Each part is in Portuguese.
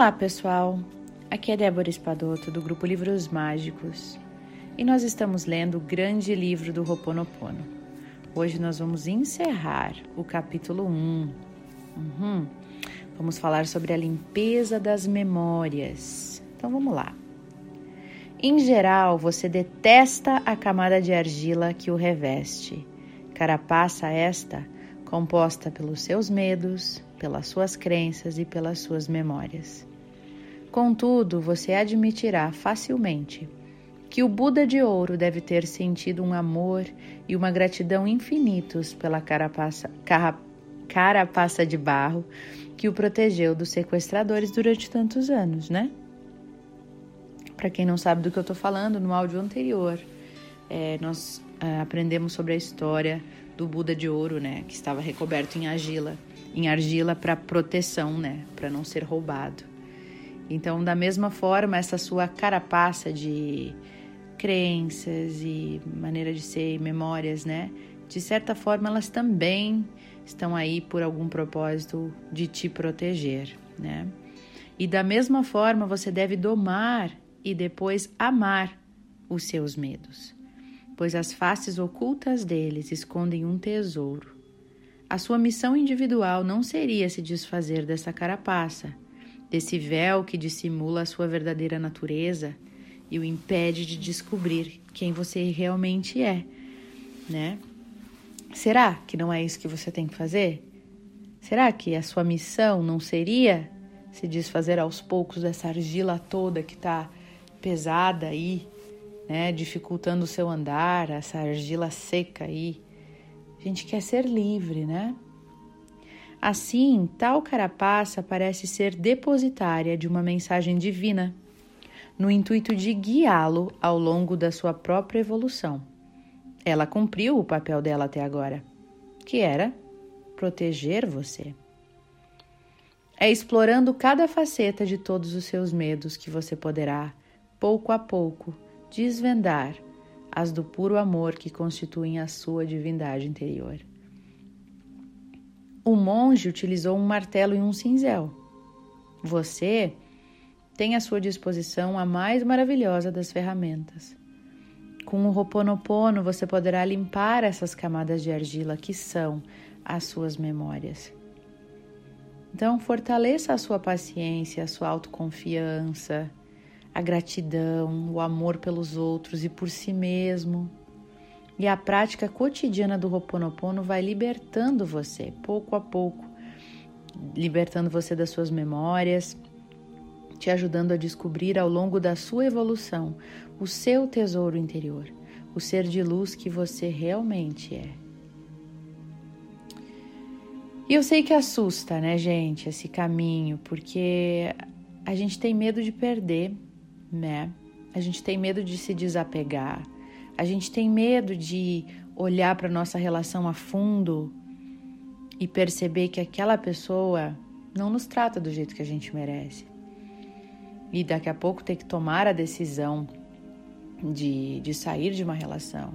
Olá, pessoal. Aqui é Débora Espadoto do grupo Livros Mágicos e nós estamos lendo o grande livro do Roponopono. Hoje nós vamos encerrar o capítulo 1. Uhum. Vamos falar sobre a limpeza das memórias. Então vamos lá. Em geral, você detesta a camada de argila que o reveste. Carapaça esta composta pelos seus medos, pelas suas crenças e pelas suas memórias. Contudo, você admitirá facilmente que o Buda de ouro deve ter sentido um amor e uma gratidão infinitos pela carapaça, carapaça de barro que o protegeu dos sequestradores durante tantos anos, né? Para quem não sabe do que eu estou falando, no áudio anterior, é, nós é, aprendemos sobre a história do Buda de ouro, né, que estava recoberto em argila em argila para proteção, né, para não ser roubado. Então, da mesma forma, essa sua carapaça de crenças e maneira de ser, memórias, né, de certa forma elas também estão aí por algum propósito de te proteger, né? E da mesma forma, você deve domar e depois amar os seus medos, pois as faces ocultas deles escondem um tesouro a sua missão individual não seria se desfazer dessa carapaça, desse véu que dissimula a sua verdadeira natureza e o impede de descobrir quem você realmente é, né? Será que não é isso que você tem que fazer? Será que a sua missão não seria se desfazer aos poucos dessa argila toda que está pesada aí, né, dificultando o seu andar, essa argila seca aí, a gente quer ser livre, né? Assim, tal carapaça parece ser depositária de uma mensagem divina, no intuito de guiá-lo ao longo da sua própria evolução. Ela cumpriu o papel dela até agora, que era proteger você. É explorando cada faceta de todos os seus medos que você poderá, pouco a pouco, desvendar as do puro amor que constituem a sua divindade interior. O monge utilizou um martelo e um cinzel. Você tem à sua disposição a mais maravilhosa das ferramentas. Com o Ho'oponopono você poderá limpar essas camadas de argila que são as suas memórias. Então, fortaleça a sua paciência, a sua autoconfiança, a gratidão, o amor pelos outros e por si mesmo. E a prática cotidiana do Ho'oponopono vai libertando você, pouco a pouco, libertando você das suas memórias, te ajudando a descobrir ao longo da sua evolução o seu tesouro interior, o ser de luz que você realmente é. E eu sei que assusta, né, gente, esse caminho, porque a gente tem medo de perder né? A gente tem medo de se desapegar, a gente tem medo de olhar para nossa relação a fundo e perceber que aquela pessoa não nos trata do jeito que a gente merece. E daqui a pouco ter que tomar a decisão de, de sair de uma relação.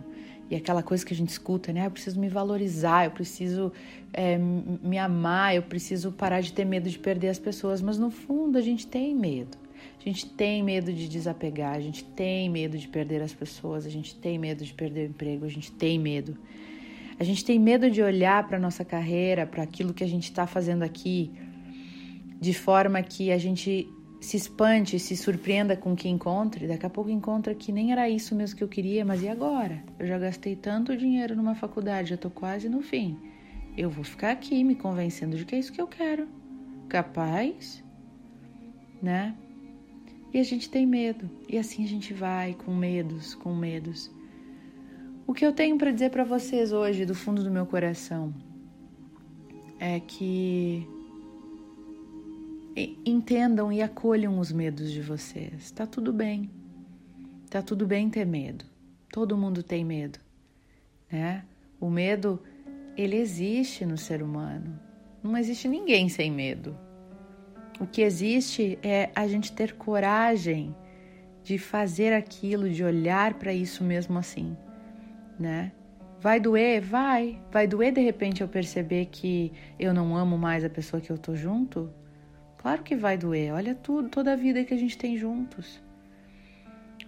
E aquela coisa que a gente escuta, né? Eu preciso me valorizar, eu preciso é, me amar, eu preciso parar de ter medo de perder as pessoas. Mas no fundo a gente tem medo. A gente tem medo de desapegar, a gente tem medo de perder as pessoas, a gente tem medo de perder o emprego, a gente tem medo. A gente tem medo de olhar para nossa carreira, para aquilo que a gente está fazendo aqui, de forma que a gente se espante, se surpreenda com o que encontre, daqui a pouco encontra que nem era isso mesmo que eu queria, mas e agora? Eu já gastei tanto dinheiro numa faculdade, já estou quase no fim. Eu vou ficar aqui me convencendo de que é isso que eu quero. Capaz, né? E a gente tem medo. E assim a gente vai com medos, com medos. O que eu tenho para dizer para vocês hoje, do fundo do meu coração, é que entendam e acolham os medos de vocês. Tá tudo bem. Tá tudo bem ter medo. Todo mundo tem medo, né? O medo ele existe no ser humano. Não existe ninguém sem medo. O que existe é a gente ter coragem de fazer aquilo, de olhar para isso mesmo assim, né? Vai doer? Vai. Vai doer de repente eu perceber que eu não amo mais a pessoa que eu tô junto? Claro que vai doer. Olha tudo, toda a vida que a gente tem juntos.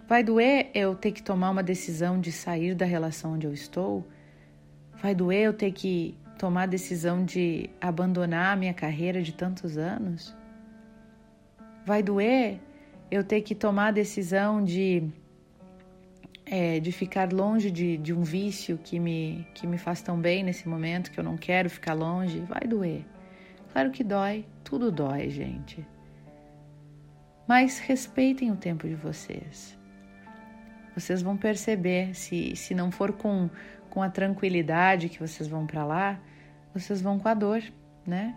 Vai doer eu ter que tomar uma decisão de sair da relação onde eu estou? Vai doer eu ter que tomar a decisão de abandonar a minha carreira de tantos anos? Vai doer eu ter que tomar a decisão de, é, de ficar longe de, de um vício que me, que me faz tão bem nesse momento, que eu não quero ficar longe? Vai doer. Claro que dói, tudo dói, gente. Mas respeitem o tempo de vocês. Vocês vão perceber, se, se não for com, com a tranquilidade que vocês vão para lá, vocês vão com a dor, né?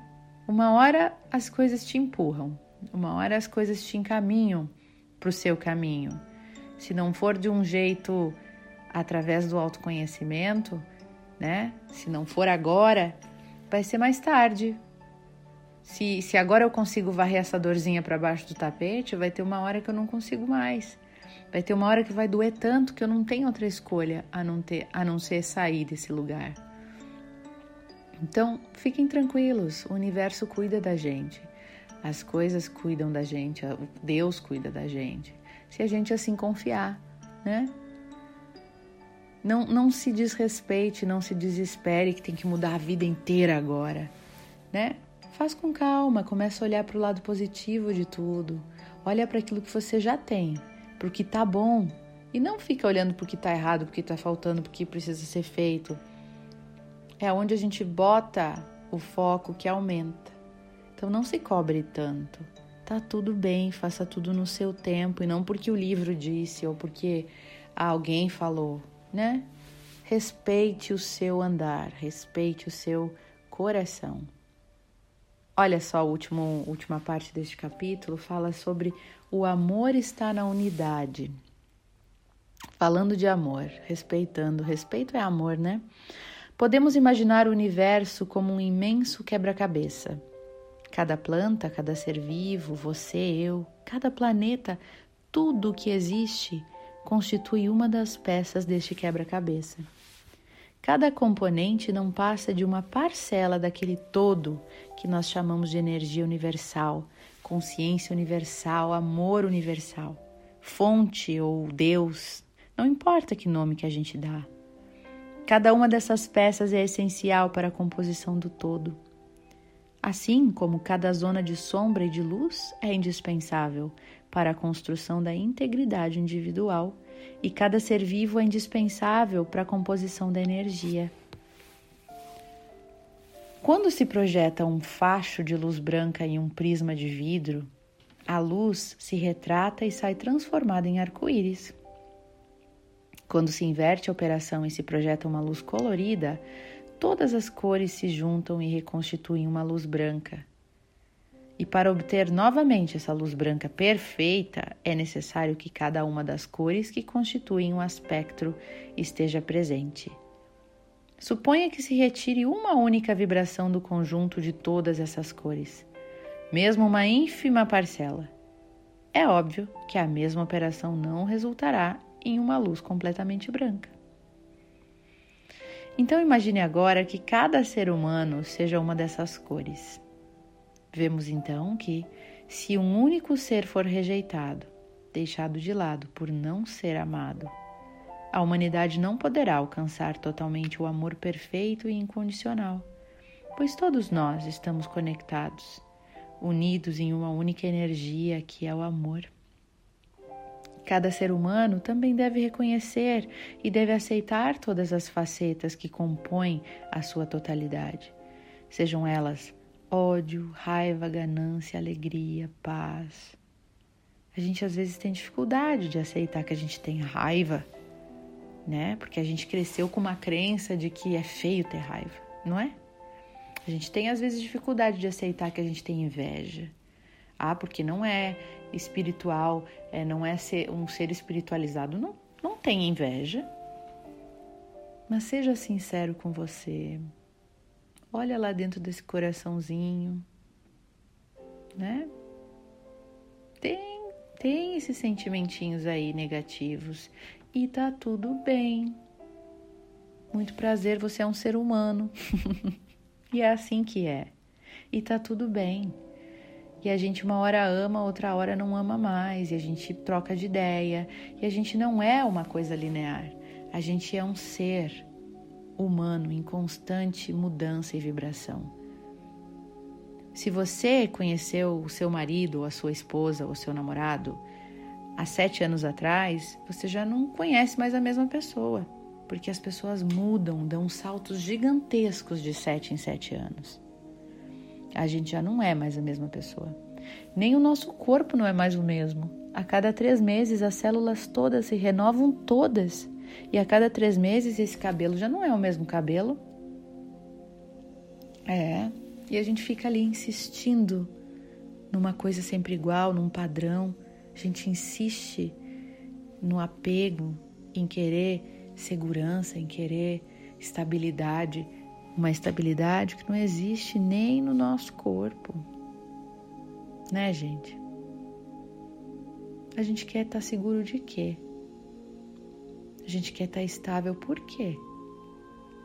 Uma hora as coisas te empurram, uma hora as coisas te encaminham para o seu caminho. Se não for de um jeito através do autoconhecimento, né? Se não for agora, vai ser mais tarde. Se, se agora eu consigo varrer essa dorzinha para baixo do tapete, vai ter uma hora que eu não consigo mais. Vai ter uma hora que vai doer tanto que eu não tenho outra escolha a não, ter, a não ser sair desse lugar. Então, fiquem tranquilos, o universo cuida da gente. As coisas cuidam da gente, Deus cuida da gente. Se a gente assim confiar, né? Não, não se desrespeite, não se desespere que tem que mudar a vida inteira agora, né? Faz com calma, começa a olhar para o lado positivo de tudo. Olha para aquilo que você já tem, para o que tá bom. E não fica olhando para o que tá errado, para o que tá faltando, para o que precisa ser feito. É onde a gente bota o foco que aumenta. Então não se cobre tanto. Tá tudo bem, faça tudo no seu tempo e não porque o livro disse ou porque alguém falou, né? Respeite o seu andar, respeite o seu coração. Olha só, a última, última parte deste capítulo fala sobre o amor está na unidade. Falando de amor, respeitando, respeito é amor, né? Podemos imaginar o universo como um imenso quebra-cabeça. Cada planta, cada ser vivo, você, eu, cada planeta, tudo o que existe constitui uma das peças deste quebra-cabeça. Cada componente não passa de uma parcela daquele todo que nós chamamos de energia universal, consciência universal, amor universal, fonte ou Deus, não importa que nome que a gente dá. Cada uma dessas peças é essencial para a composição do todo. Assim como cada zona de sombra e de luz é indispensável para a construção da integridade individual, e cada ser vivo é indispensável para a composição da energia. Quando se projeta um facho de luz branca em um prisma de vidro, a luz se retrata e sai transformada em arco-íris. Quando se inverte a operação e se projeta uma luz colorida, todas as cores se juntam e reconstituem uma luz branca. E para obter novamente essa luz branca perfeita, é necessário que cada uma das cores que constituem um aspecto esteja presente. Suponha que se retire uma única vibração do conjunto de todas essas cores, mesmo uma ínfima parcela. É óbvio que a mesma operação não resultará em uma luz completamente branca. Então imagine agora que cada ser humano seja uma dessas cores. Vemos então que, se um único ser for rejeitado, deixado de lado por não ser amado, a humanidade não poderá alcançar totalmente o amor perfeito e incondicional, pois todos nós estamos conectados, unidos em uma única energia que é o amor. Cada ser humano também deve reconhecer e deve aceitar todas as facetas que compõem a sua totalidade, sejam elas ódio, raiva, ganância, alegria, paz. A gente às vezes tem dificuldade de aceitar que a gente tem raiva, né? Porque a gente cresceu com uma crença de que é feio ter raiva, não é? A gente tem às vezes dificuldade de aceitar que a gente tem inveja. Ah, porque não é espiritual, é, não é ser um ser espiritualizado. Não, não tem inveja. Mas seja sincero com você. Olha lá dentro desse coraçãozinho, né? Tem, tem esses sentimentinhos aí negativos e tá tudo bem. Muito prazer, você é um ser humano. e é assim que é. E tá tudo bem. E a gente uma hora ama, outra hora não ama mais, e a gente troca de ideia, e a gente não é uma coisa linear. A gente é um ser humano em constante mudança e vibração. Se você conheceu o seu marido, ou a sua esposa, ou o seu namorado há sete anos atrás, você já não conhece mais a mesma pessoa, porque as pessoas mudam, dão saltos gigantescos de sete em sete anos a gente já não é mais a mesma pessoa. Nem o nosso corpo não é mais o mesmo. A cada três meses as células todas se renovam todas. E a cada três meses esse cabelo já não é o mesmo cabelo. É. E a gente fica ali insistindo numa coisa sempre igual, num padrão. A gente insiste no apego, em querer segurança, em querer estabilidade uma estabilidade que não existe nem no nosso corpo. Né, gente? A gente quer estar seguro de quê? A gente quer estar estável por quê?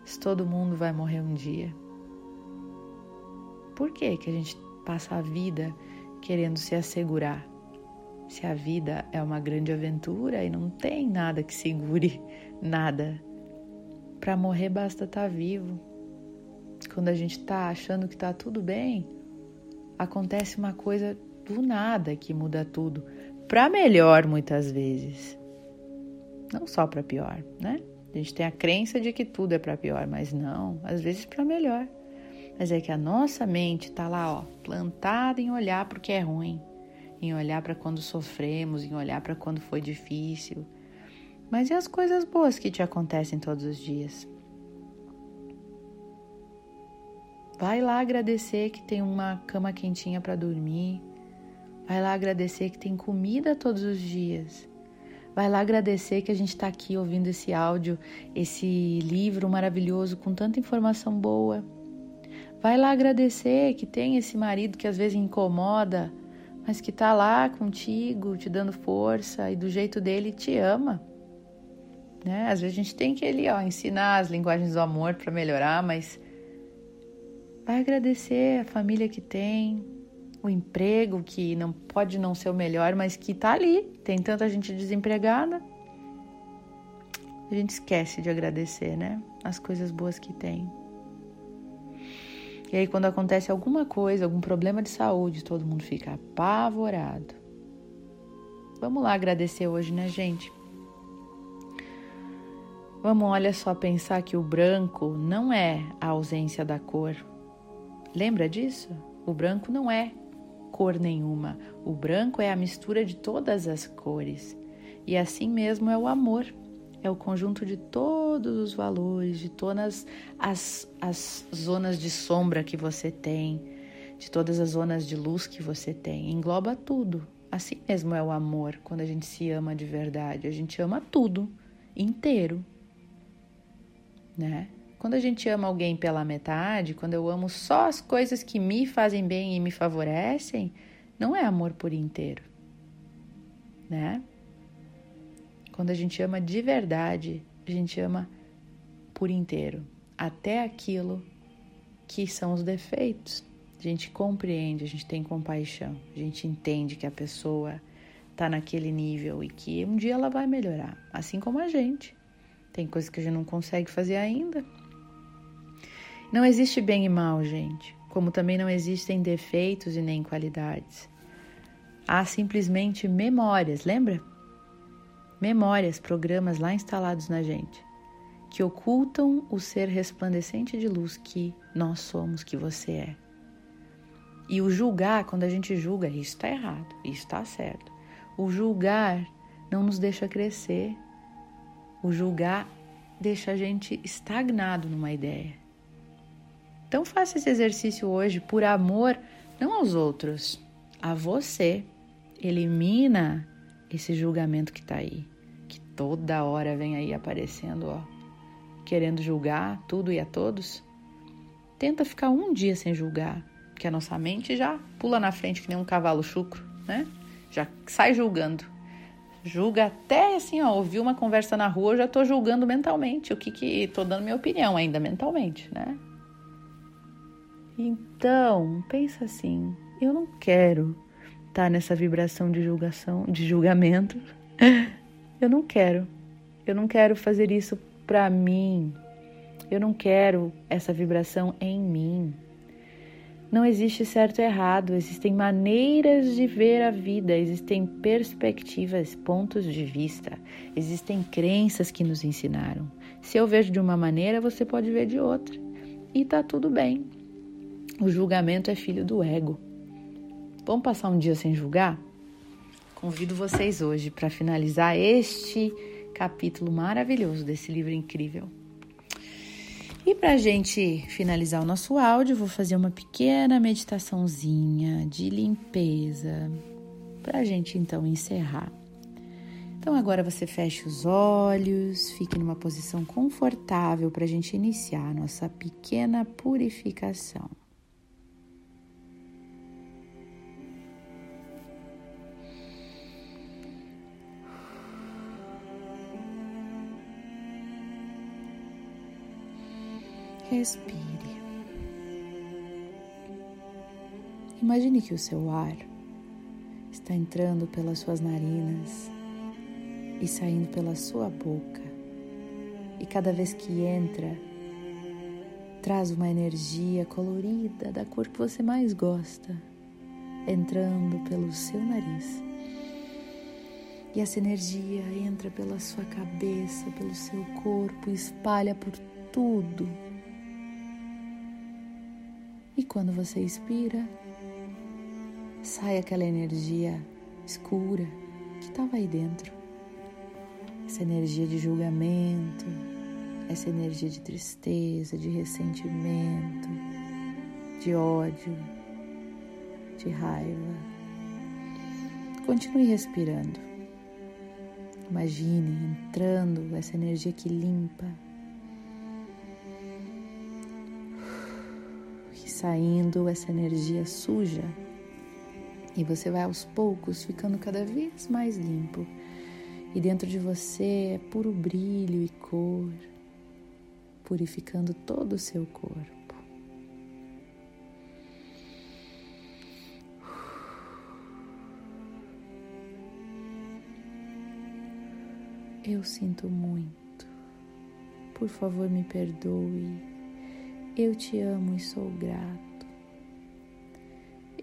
Se todo mundo vai morrer um dia. Por que que a gente passa a vida querendo se assegurar? Se a vida é uma grande aventura e não tem nada que segure nada. Para morrer basta estar vivo. Quando a gente está achando que está tudo bem, acontece uma coisa do nada que muda tudo. Para melhor, muitas vezes. Não só para pior, né? A gente tem a crença de que tudo é para pior, mas não, às vezes para melhor. Mas é que a nossa mente está lá, ó, plantada em olhar para o que é ruim, em olhar para quando sofremos, em olhar para quando foi difícil. Mas e as coisas boas que te acontecem todos os dias? Vai lá agradecer que tem uma cama quentinha para dormir. Vai lá agradecer que tem comida todos os dias. Vai lá agradecer que a gente está aqui ouvindo esse áudio, esse livro maravilhoso com tanta informação boa. Vai lá agradecer que tem esse marido que às vezes incomoda, mas que está lá contigo, te dando força e do jeito dele te ama. Né? Às vezes a gente tem que ele, ó, ensinar as linguagens do amor para melhorar, mas Vai agradecer a família que tem, o emprego que não pode não ser o melhor, mas que está ali. Tem tanta gente desempregada. A gente esquece de agradecer, né? As coisas boas que tem. E aí, quando acontece alguma coisa, algum problema de saúde, todo mundo fica apavorado. Vamos lá agradecer hoje, né, gente? Vamos, olha só, pensar que o branco não é a ausência da cor. Lembra disso? O branco não é cor nenhuma. O branco é a mistura de todas as cores. E assim mesmo é o amor. É o conjunto de todos os valores, de todas as, as zonas de sombra que você tem, de todas as zonas de luz que você tem. Engloba tudo. Assim mesmo é o amor, quando a gente se ama de verdade. A gente ama tudo, inteiro. Né? Quando a gente ama alguém pela metade, quando eu amo só as coisas que me fazem bem e me favorecem, não é amor por inteiro, né? Quando a gente ama de verdade, a gente ama por inteiro, até aquilo que são os defeitos. A gente compreende, a gente tem compaixão, a gente entende que a pessoa está naquele nível e que um dia ela vai melhorar, assim como a gente. Tem coisas que a gente não consegue fazer ainda, não existe bem e mal, gente, como também não existem defeitos e nem qualidades. Há simplesmente memórias, lembra? Memórias, programas lá instalados na gente, que ocultam o ser resplandecente de luz que nós somos, que você é. E o julgar, quando a gente julga, isso está errado, isso está certo. O julgar não nos deixa crescer. O julgar deixa a gente estagnado numa ideia. Então faça esse exercício hoje por amor, não aos outros, a você. Elimina esse julgamento que está aí, que toda hora vem aí aparecendo, ó, querendo julgar tudo e a todos. Tenta ficar um dia sem julgar, que a nossa mente já pula na frente que nem um cavalo chucro, né? Já sai julgando. Julga até assim, ó, ouvi uma conversa na rua, eu já tô julgando mentalmente o que que tô dando minha opinião ainda mentalmente, né? Então, pensa assim: Eu não quero estar tá nessa vibração de julgação, de julgamento. Eu não quero. Eu não quero fazer isso para mim. Eu não quero essa vibração em mim. Não existe certo e errado, existem maneiras de ver a vida, existem perspectivas, pontos de vista, existem crenças que nos ensinaram. Se eu vejo de uma maneira, você pode ver de outra. E tá tudo bem. O julgamento é filho do ego. Vamos passar um dia sem julgar? Convido vocês hoje para finalizar este capítulo maravilhoso desse livro incrível. E para a gente finalizar o nosso áudio, vou fazer uma pequena meditaçãozinha de limpeza para a gente então encerrar. Então agora você fecha os olhos, fique numa posição confortável para a gente iniciar a nossa pequena purificação. Respire. Imagine que o seu ar está entrando pelas suas narinas e saindo pela sua boca. E cada vez que entra, traz uma energia colorida da cor que você mais gosta, entrando pelo seu nariz. E essa energia entra pela sua cabeça, pelo seu corpo, espalha por tudo e quando você expira, sai aquela energia escura que estava aí dentro. Essa energia de julgamento, essa energia de tristeza, de ressentimento, de ódio, de raiva. Continue respirando. Imagine entrando essa energia que limpa saindo essa energia suja e você vai aos poucos ficando cada vez mais limpo. E dentro de você é puro brilho e cor, purificando todo o seu corpo. Eu sinto muito. Por favor, me perdoe. Eu te amo e sou grato.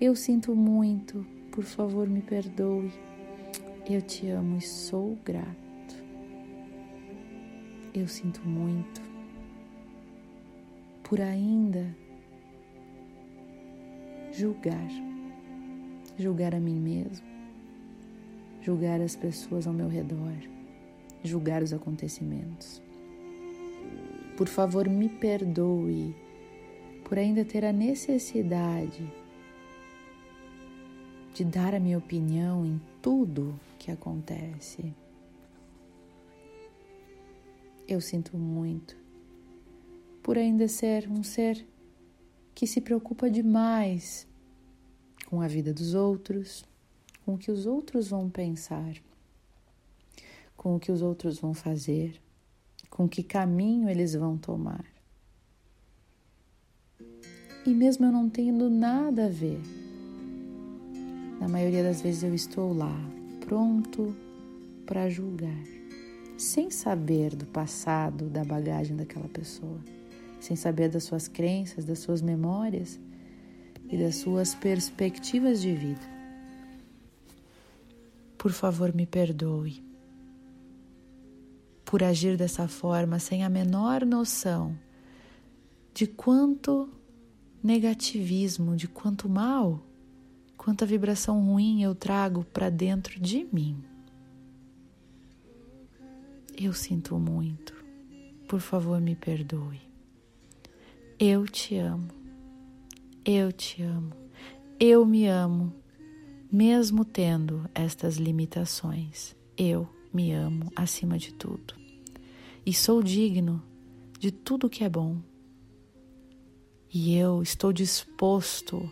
Eu sinto muito, por favor me perdoe. Eu te amo e sou grato. Eu sinto muito por ainda julgar, julgar a mim mesmo, julgar as pessoas ao meu redor, julgar os acontecimentos. Por favor, me perdoe por ainda ter a necessidade de dar a minha opinião em tudo que acontece. Eu sinto muito por ainda ser um ser que se preocupa demais com a vida dos outros, com o que os outros vão pensar, com o que os outros vão fazer, com que caminho eles vão tomar. E mesmo eu não tendo nada a ver, na maioria das vezes eu estou lá, pronto para julgar, sem saber do passado, da bagagem daquela pessoa, sem saber das suas crenças, das suas memórias e das suas perspectivas de vida. Por favor, me perdoe por agir dessa forma sem a menor noção de quanto negativismo, de quanto mal, quanta vibração ruim eu trago para dentro de mim. Eu sinto muito. Por favor, me perdoe. Eu te amo. Eu te amo. Eu me amo, mesmo tendo estas limitações. Eu me amo acima de tudo. E sou digno de tudo que é bom e eu estou disposto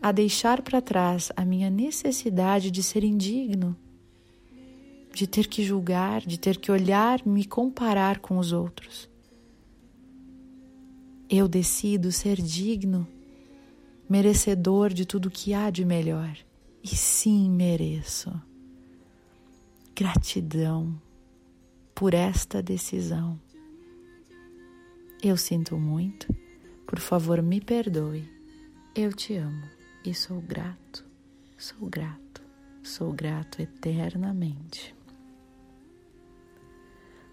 a deixar para trás a minha necessidade de ser indigno, de ter que julgar, de ter que olhar, me comparar com os outros. Eu decido ser digno merecedor de tudo que há de melhor. E sim, mereço. Gratidão por esta decisão. Eu sinto muito, por favor, me perdoe. Eu te amo e sou grato, sou grato, sou grato eternamente.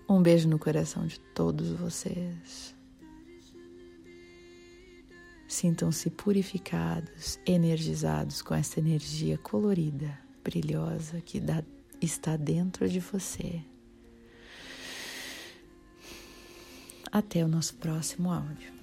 Um beijo no coração de todos vocês. Sintam-se purificados, energizados com essa energia colorida, brilhosa que dá, está dentro de você. Até o nosso próximo áudio.